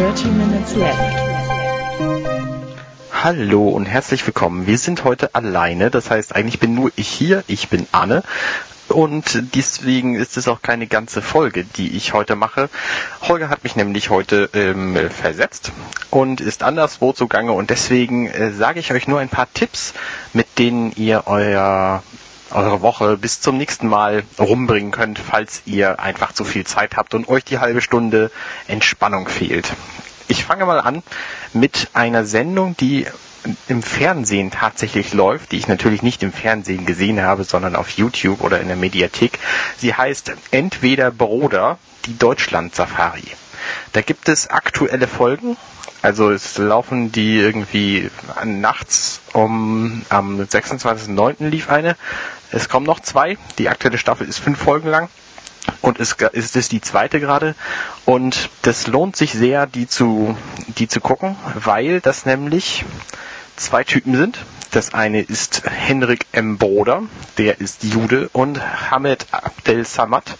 Dirty Minutes Left. Hallo und herzlich willkommen. Wir sind heute alleine, das heißt eigentlich bin nur ich hier, ich bin Anne und deswegen ist es auch keine ganze Folge, die ich heute mache. Holger hat mich nämlich heute ähm, versetzt und ist anderswo zugange und deswegen äh, sage ich euch nur ein paar Tipps, mit denen ihr euer eure Woche bis zum nächsten Mal rumbringen könnt, falls ihr einfach zu viel Zeit habt und euch die halbe Stunde Entspannung fehlt. Ich fange mal an mit einer Sendung, die im Fernsehen tatsächlich läuft, die ich natürlich nicht im Fernsehen gesehen habe, sondern auf YouTube oder in der Mediathek. Sie heißt Entweder Broder, die Deutschland Safari. Da gibt es aktuelle Folgen. Also es laufen die irgendwie nachts um am 26.09. lief eine. Es kommen noch zwei. Die aktuelle Staffel ist fünf Folgen lang und ist, ist es die zweite gerade. Und das lohnt sich sehr, die zu, die zu gucken, weil das nämlich zwei Typen sind. Das eine ist Henrik M. Broder, der ist Jude, und Hamed Abdel Samad,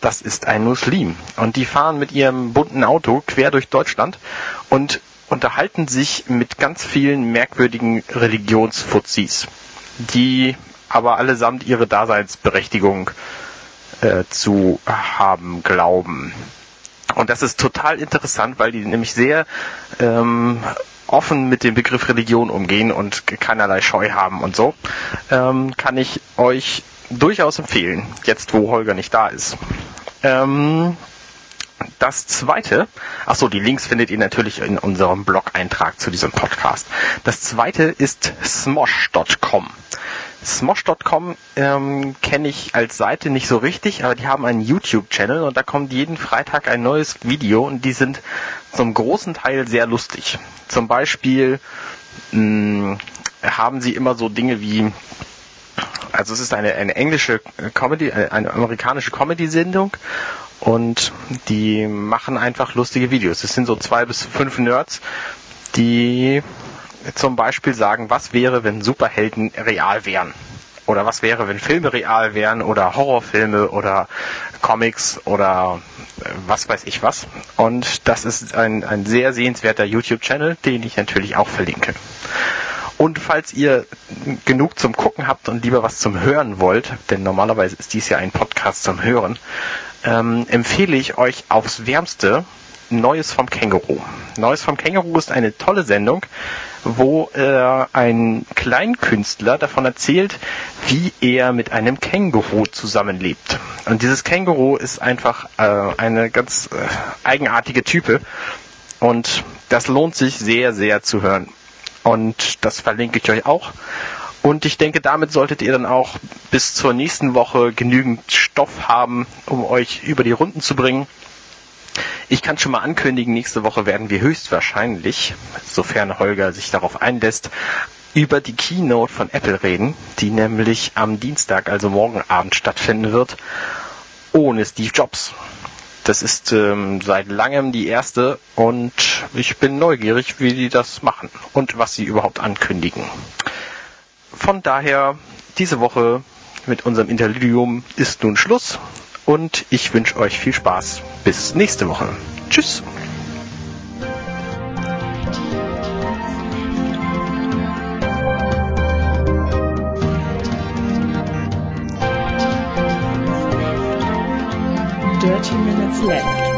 das ist ein Muslim. Und die fahren mit ihrem bunten Auto quer durch Deutschland und unterhalten sich mit ganz vielen merkwürdigen Religionsfuzis, die aber allesamt ihre Daseinsberechtigung äh, zu haben glauben. Und das ist total interessant, weil die nämlich sehr ähm, offen mit dem Begriff Religion umgehen und keinerlei Scheu haben und so, ähm, kann ich euch durchaus empfehlen, jetzt wo Holger nicht da ist. Ähm, das zweite, ach so, die Links findet ihr natürlich in unserem Blog-Eintrag zu diesem Podcast. Das zweite ist smosh.com. Smosh.com ähm, kenne ich als Seite nicht so richtig, aber die haben einen YouTube-Channel und da kommt jeden Freitag ein neues Video und die sind zum großen Teil sehr lustig. Zum Beispiel mh, haben sie immer so Dinge wie also es ist eine, eine englische Comedy, eine amerikanische Comedy-Sendung und die machen einfach lustige Videos. Es sind so zwei bis fünf Nerds, die zum Beispiel sagen, was wäre, wenn Superhelden real wären? Oder was wäre, wenn Filme real wären oder Horrorfilme oder Comics oder äh, was weiß ich was. Und das ist ein, ein sehr sehenswerter YouTube-Channel, den ich natürlich auch verlinke. Und falls ihr genug zum Gucken habt und lieber was zum Hören wollt, denn normalerweise ist dies ja ein Podcast zum Hören, ähm, empfehle ich euch aufs Wärmste Neues vom Känguru. Neues vom Känguru ist eine tolle Sendung, wo äh, ein Kleinkünstler davon erzählt, wie er mit einem Känguru zusammenlebt. Und dieses Känguru ist einfach äh, eine ganz äh, eigenartige Type und das lohnt sich sehr, sehr zu hören. Und das verlinke ich euch auch. Und ich denke, damit solltet ihr dann auch bis zur nächsten Woche genügend Stoff haben, um euch über die Runden zu bringen. Ich kann schon mal ankündigen, nächste Woche werden wir höchstwahrscheinlich, sofern Holger sich darauf einlässt, über die Keynote von Apple reden, die nämlich am Dienstag, also morgen Abend stattfinden wird, ohne Steve Jobs. Das ist ähm, seit langem die erste und ich bin neugierig, wie die das machen und was sie überhaupt ankündigen. Von daher, diese Woche mit unserem Interludium ist nun Schluss und ich wünsche euch viel Spaß. Bis nächste Woche. Tschüss. Dirty Minutes Left.